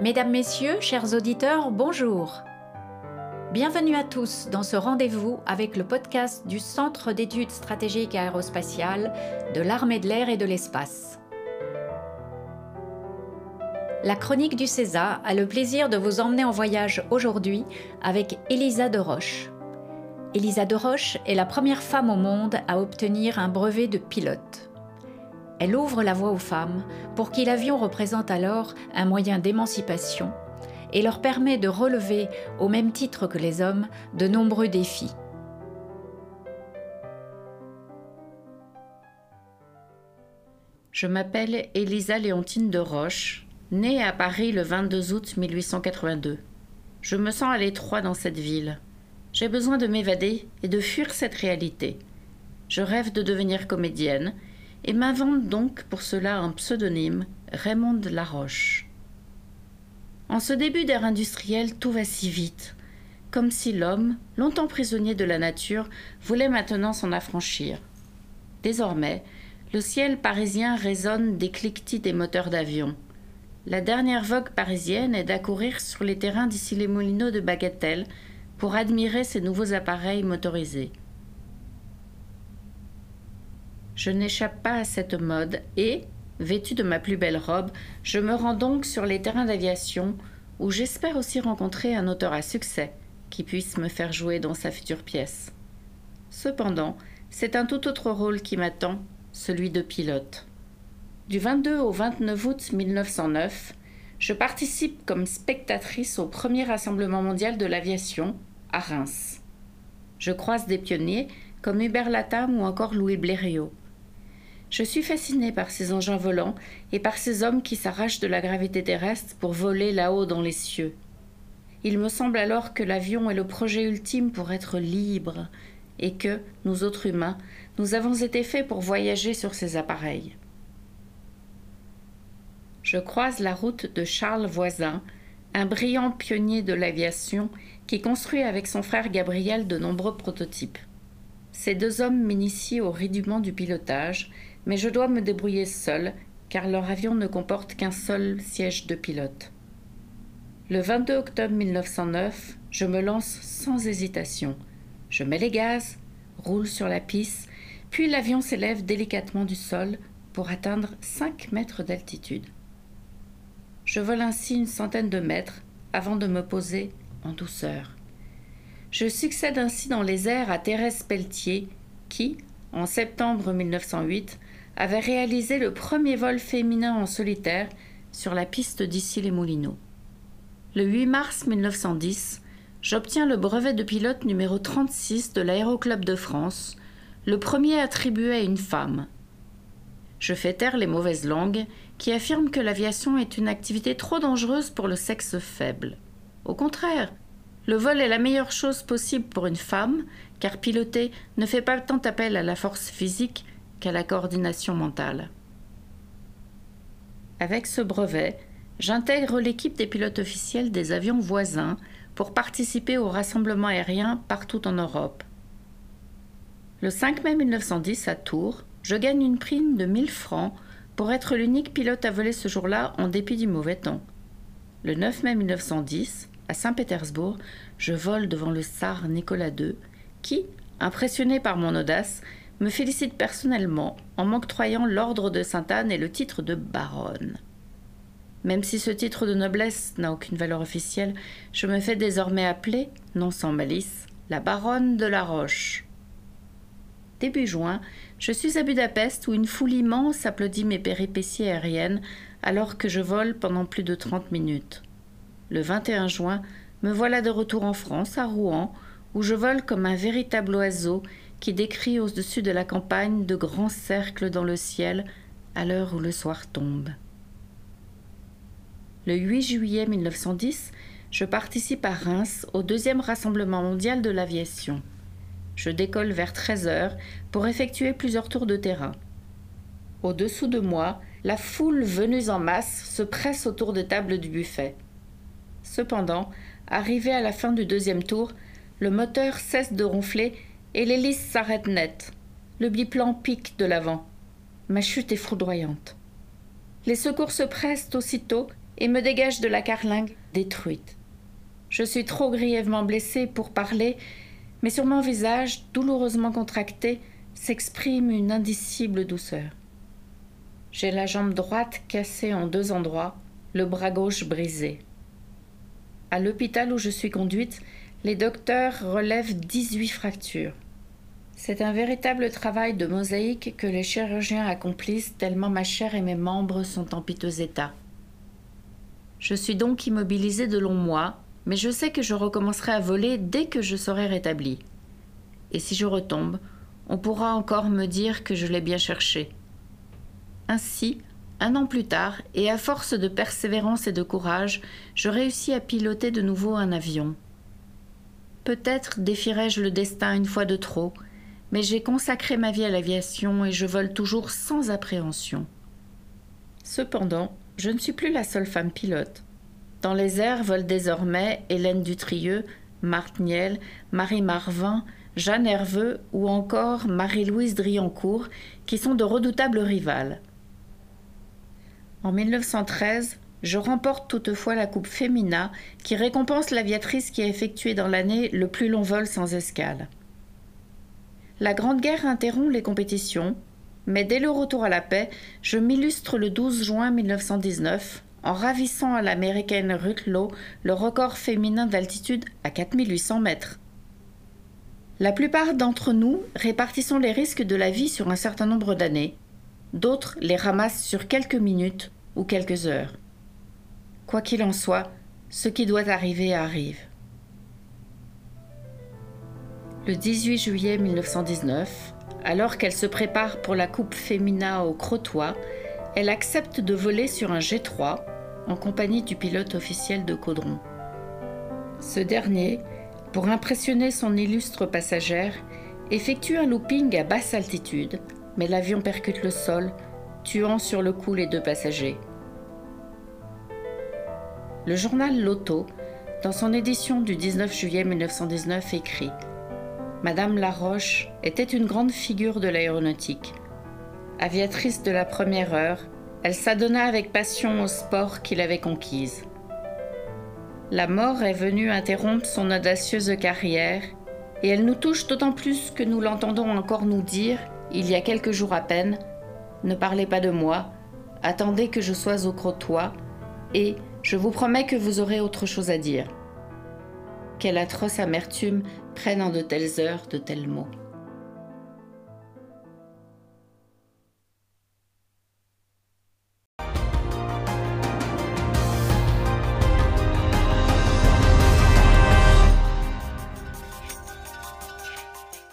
Mesdames, Messieurs, chers auditeurs, bonjour. Bienvenue à tous dans ce rendez-vous avec le podcast du Centre d'études stratégiques aérospatiales de l'armée de l'air et de l'espace. La chronique du César a le plaisir de vous emmener en voyage aujourd'hui avec Elisa de Roche. Elisa de Roche est la première femme au monde à obtenir un brevet de pilote. Elle ouvre la voie aux femmes pour qui l'avion représente alors un moyen d'émancipation et leur permet de relever, au même titre que les hommes, de nombreux défis. Je m'appelle Elisa Léontine de Roche, née à Paris le 22 août 1882. Je me sens à l'étroit dans cette ville. J'ai besoin de m'évader et de fuir cette réalité. Je rêve de devenir comédienne et m'invente donc pour cela un pseudonyme, Raymond Laroche. En ce début d'ère industrielle, tout va si vite, comme si l'homme, longtemps prisonnier de la nature, voulait maintenant s'en affranchir. Désormais, le ciel parisien résonne des cliquetis des moteurs d'avion. La dernière vogue parisienne est d'accourir sur les terrains d'ici les moulineaux de Bagatelle pour admirer ces nouveaux appareils motorisés. Je n'échappe pas à cette mode et, vêtue de ma plus belle robe, je me rends donc sur les terrains d'aviation où j'espère aussi rencontrer un auteur à succès qui puisse me faire jouer dans sa future pièce. Cependant, c'est un tout autre rôle qui m'attend, celui de pilote. Du 22 au 29 août 1909, je participe comme spectatrice au premier rassemblement mondial de l'aviation à Reims. Je croise des pionniers comme Hubert Latam ou encore Louis Blériot. Je suis fascinée par ces engins volants et par ces hommes qui s'arrachent de la gravité terrestre pour voler là-haut dans les cieux. Il me semble alors que l'avion est le projet ultime pour être libre et que, nous autres humains, nous avons été faits pour voyager sur ces appareils. Je croise la route de Charles Voisin, un brillant pionnier de l'aviation qui construit avec son frère Gabriel de nombreux prototypes. Ces deux hommes m'initient au rudiment du pilotage mais je dois me débrouiller seul, car leur avion ne comporte qu'un seul siège de pilote. Le 22 octobre 1909, je me lance sans hésitation. Je mets les gaz, roule sur la piste, puis l'avion s'élève délicatement du sol pour atteindre 5 mètres d'altitude. Je vole ainsi une centaine de mètres avant de me poser en douceur. Je succède ainsi dans les airs à Thérèse Pelletier, qui, en septembre 1908, avait réalisé le premier vol féminin en solitaire sur la piste d'Issy-les-Moulineaux. Le 8 mars 1910, j'obtiens le brevet de pilote numéro 36 de l'Aéroclub de France, le premier attribué à une femme. Je fais taire les mauvaises langues qui affirment que l'aviation est une activité trop dangereuse pour le sexe faible. Au contraire, le vol est la meilleure chose possible pour une femme, car piloter ne fait pas tant appel à la force physique qu'à la coordination mentale. Avec ce brevet, j'intègre l'équipe des pilotes officiels des avions voisins pour participer au rassemblement aérien partout en Europe. Le 5 mai 1910, à Tours, je gagne une prime de 1000 francs pour être l'unique pilote à voler ce jour-là en dépit du mauvais temps. Le 9 mai 1910, à Saint-Pétersbourg, je vole devant le tsar Nicolas II, qui, impressionné par mon audace, me félicite personnellement en m'octroyant l'ordre de Sainte-Anne et le titre de baronne. Même si ce titre de noblesse n'a aucune valeur officielle, je me fais désormais appeler, non sans malice, la baronne de la Roche. Début juin, je suis à Budapest où une foule immense applaudit mes péripéties aériennes alors que je vole pendant plus de trente minutes. Le 21 juin, me voilà de retour en France, à Rouen, où je vole comme un véritable oiseau qui décrit au-dessus de la campagne de grands cercles dans le ciel à l'heure où le soir tombe. Le 8 juillet 1910, je participe à Reims au deuxième rassemblement mondial de l'aviation. Je décolle vers 13 heures pour effectuer plusieurs tours de terrain. Au-dessous de moi, la foule venue en masse se presse autour de tables du buffet. Cependant, arrivé à la fin du deuxième tour, le moteur cesse de ronfler et l'hélice s'arrête net. Le biplan pique de l'avant. Ma chute est foudroyante. Les secours se pressent aussitôt et me dégage de la carlingue détruite. Je suis trop grièvement blessée pour parler, mais sur mon visage, douloureusement contracté, s'exprime une indicible douceur. J'ai la jambe droite cassée en deux endroits, le bras gauche brisé. À l'hôpital où je suis conduite, les docteurs relèvent 18 fractures. C'est un véritable travail de mosaïque que les chirurgiens accomplissent tellement ma chair et mes membres sont en piteux état. Je suis donc immobilisée de longs mois, mais je sais que je recommencerai à voler dès que je serai rétablie. Et si je retombe, on pourra encore me dire que je l'ai bien cherché. Ainsi, un an plus tard, et à force de persévérance et de courage, je réussis à piloter de nouveau un avion. Peut-être défierai-je le destin une fois de trop, mais j'ai consacré ma vie à l'aviation et je vole toujours sans appréhension. Cependant, je ne suis plus la seule femme pilote. Dans les airs volent désormais Hélène Dutrieux, Marthe Niel, Marie Marvin, Jeanne Herveux ou encore Marie-Louise Driancourt, qui sont de redoutables rivales. En 1913, je remporte toutefois la Coupe Femina qui récompense l'aviatrice qui a effectué dans l'année le plus long vol sans escale. La Grande Guerre interrompt les compétitions, mais dès le retour à la paix, je m'illustre le 12 juin 1919 en ravissant à l'américaine Ruth Lowe le record féminin d'altitude à 4800 mètres. La plupart d'entre nous répartissons les risques de la vie sur un certain nombre d'années, d'autres les ramassent sur quelques minutes ou quelques heures. Quoi qu'il en soit, ce qui doit arriver arrive. Le 18 juillet 1919, alors qu'elle se prépare pour la Coupe Femina au Crotoy, elle accepte de voler sur un G3 en compagnie du pilote officiel de Caudron. Ce dernier, pour impressionner son illustre passagère, effectue un looping à basse altitude, mais l'avion percute le sol, tuant sur le coup les deux passagers. Le journal Loto, dans son édition du 19 juillet 1919, écrit Madame Laroche était une grande figure de l'aéronautique. Aviatrice de la première heure, elle s'adonna avec passion au sport qu'il avait conquise. La mort est venue interrompre son audacieuse carrière, et elle nous touche d'autant plus que nous l'entendons encore nous dire, il y a quelques jours à peine, Ne parlez pas de moi, attendez que je sois au crotoy, et je vous promets que vous aurez autre chose à dire. Quelle atroce amertume prennent en de telles heures de tels mots.